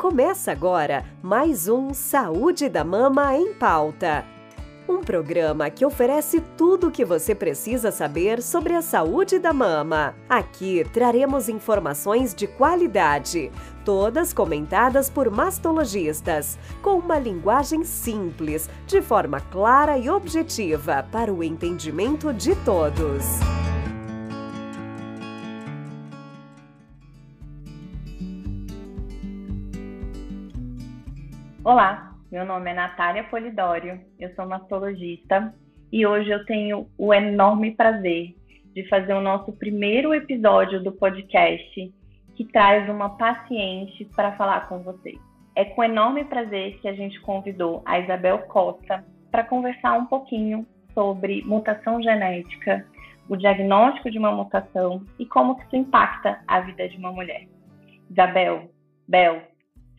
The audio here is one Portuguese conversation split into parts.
Começa agora mais um Saúde da Mama em Pauta. Um programa que oferece tudo o que você precisa saber sobre a saúde da mama. Aqui traremos informações de qualidade, todas comentadas por mastologistas, com uma linguagem simples, de forma clara e objetiva para o entendimento de todos. Olá, meu nome é Natália Polidório, eu sou mastologista e hoje eu tenho o enorme prazer de fazer o nosso primeiro episódio do podcast que traz uma paciente para falar com vocês. É com enorme prazer que a gente convidou a Isabel Costa para conversar um pouquinho sobre mutação genética, o diagnóstico de uma mutação e como que isso impacta a vida de uma mulher. Isabel, Bel,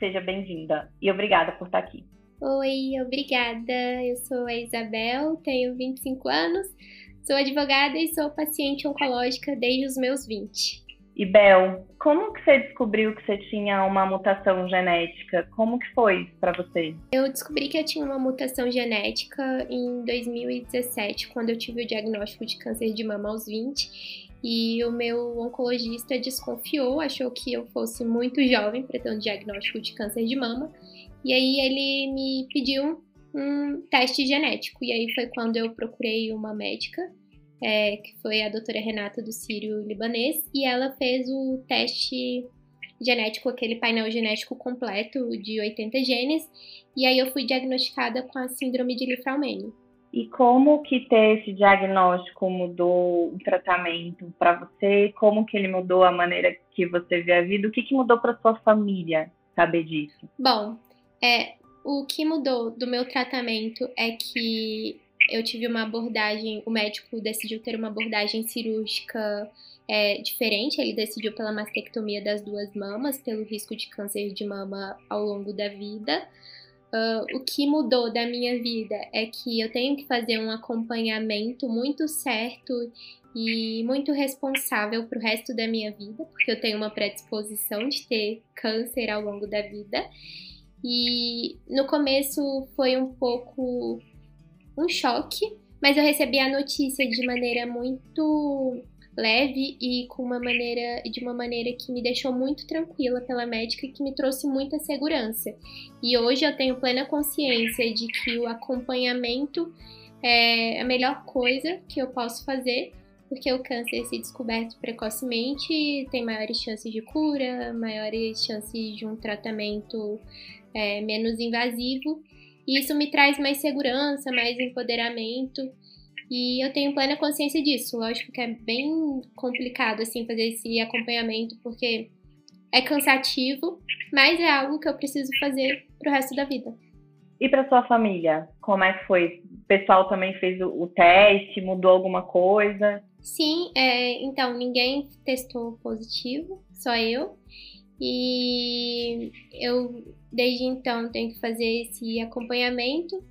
Seja bem-vinda e obrigada por estar aqui. Oi, obrigada. Eu sou a Isabel, tenho 25 anos, sou advogada e sou paciente oncológica desde os meus 20. E Bel, como que você descobriu que você tinha uma mutação genética? Como que foi para você? Eu descobri que eu tinha uma mutação genética em 2017, quando eu tive o diagnóstico de câncer de mama aos 20. E o meu oncologista desconfiou, achou que eu fosse muito jovem para ter um diagnóstico de câncer de mama. E aí ele me pediu um teste genético. E aí foi quando eu procurei uma médica, é, que foi a doutora Renata do Sírio Libanês, e ela fez o teste genético, aquele painel genético completo de 80 genes. E aí eu fui diagnosticada com a síndrome de Lifraumene. E como que ter esse diagnóstico mudou o tratamento para você? Como que ele mudou a maneira que você vê a vida? O que, que mudou para sua família saber disso? Bom, é, o que mudou do meu tratamento é que eu tive uma abordagem, o médico decidiu ter uma abordagem cirúrgica é, diferente, ele decidiu pela mastectomia das duas mamas, pelo risco de câncer de mama ao longo da vida. Uh, o que mudou da minha vida é que eu tenho que fazer um acompanhamento muito certo e muito responsável para o resto da minha vida, porque eu tenho uma predisposição de ter câncer ao longo da vida. E no começo foi um pouco um choque, mas eu recebi a notícia de maneira muito leve e com uma maneira de uma maneira que me deixou muito tranquila pela médica e que me trouxe muita segurança. E hoje eu tenho plena consciência de que o acompanhamento é a melhor coisa que eu posso fazer, porque o câncer se descoberto precocemente tem maiores chances de cura, maiores chances de um tratamento é, menos invasivo. E isso me traz mais segurança, mais empoderamento e eu tenho plena consciência disso. Lógico que é bem complicado assim fazer esse acompanhamento porque é cansativo, mas é algo que eu preciso fazer pro resto da vida. E para sua família, como é que foi? O pessoal também fez o, o teste, mudou alguma coisa? Sim, é, então ninguém testou positivo, só eu. E eu desde então tenho que fazer esse acompanhamento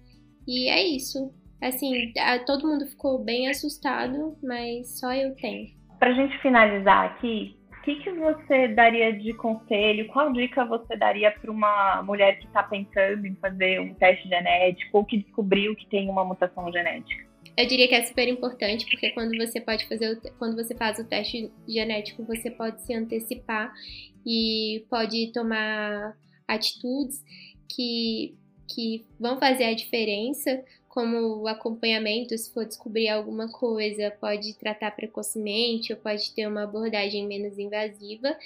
e é isso. Assim, todo mundo ficou bem assustado, mas só eu tenho. Pra gente finalizar aqui, o que, que você daria de conselho? Qual dica você daria para uma mulher que está pensando em fazer um teste genético ou que descobriu que tem uma mutação genética? Eu diria que é super importante porque quando você pode fazer o, quando você faz o teste genético, você pode se antecipar e pode tomar atitudes que que vão fazer a diferença como acompanhamento, se for descobrir alguma coisa, pode tratar precocemente ou pode ter uma abordagem menos invasiva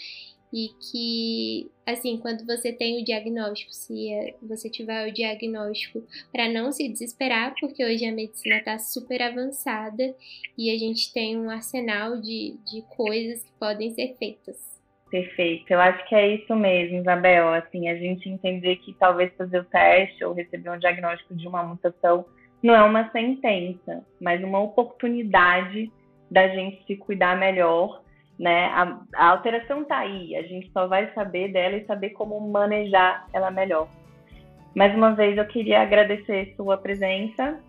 e que, assim, quando você tem o diagnóstico, se é, você tiver o diagnóstico, para não se desesperar, porque hoje a medicina está super avançada e a gente tem um arsenal de, de coisas que podem ser feitas. Perfeito, eu acho que é isso mesmo, Isabel. Assim, a gente entender que talvez fazer o teste ou receber um diagnóstico de uma mutação não é uma sentença, mas uma oportunidade da gente se cuidar melhor, né? A, a alteração está aí, a gente só vai saber dela e saber como manejar ela melhor. Mais uma vez, eu queria agradecer sua presença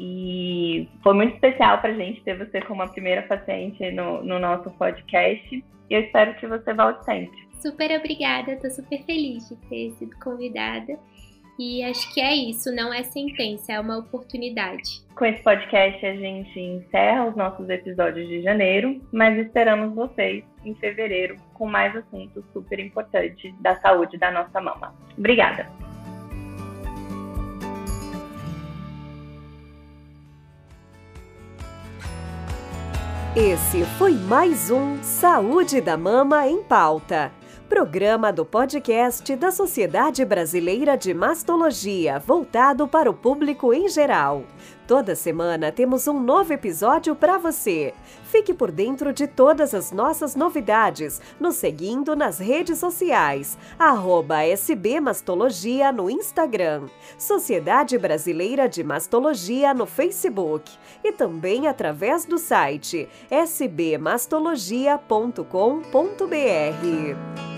e foi muito especial para a gente ter você como a primeira paciente no, no nosso podcast. E eu espero que você volte sempre. Super obrigada, tô super feliz de ter sido convidada. E acho que é isso, não é sentença, é uma oportunidade. Com esse podcast a gente encerra os nossos episódios de janeiro, mas esperamos vocês em fevereiro com mais assuntos super importantes da saúde da nossa mama. Obrigada! Esse foi mais um Saúde da Mama em Pauta programa do podcast da Sociedade Brasileira de Mastologia, voltado para o público em geral. Toda semana temos um novo episódio para você. Fique por dentro de todas as nossas novidades, nos seguindo nas redes sociais, SBMastologia no Instagram, Sociedade Brasileira de Mastologia no Facebook e também através do site sbmastologia.com.br.